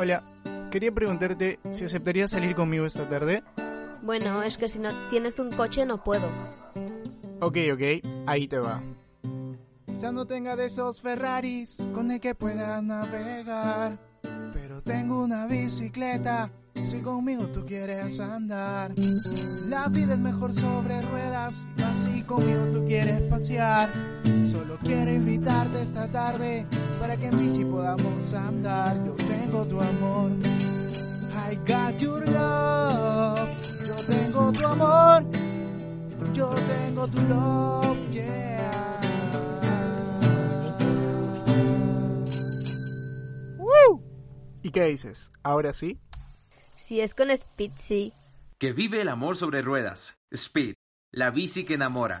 Hola, quería preguntarte si aceptarías salir conmigo esta tarde. Bueno, es que si no tienes un coche no puedo. Ok, ok, ahí te va. Ya no tenga de esos Ferraris con el que pueda navegar. Pero tengo una bicicleta, si conmigo tú quieres andar. La vida es mejor sobre ruedas, y así conmigo tú quieres pasear. Solo quiero invitarte esta tarde para que en bici podamos andar. Yo tengo tu amor. I got your love. Yo tengo tu amor. Yo tengo tu love, yeah. ¡Woo! ¿Y qué dices? ¿Ahora sí? Si es con Speed, sí. Que vive el amor sobre ruedas. Speed, la bici que enamora.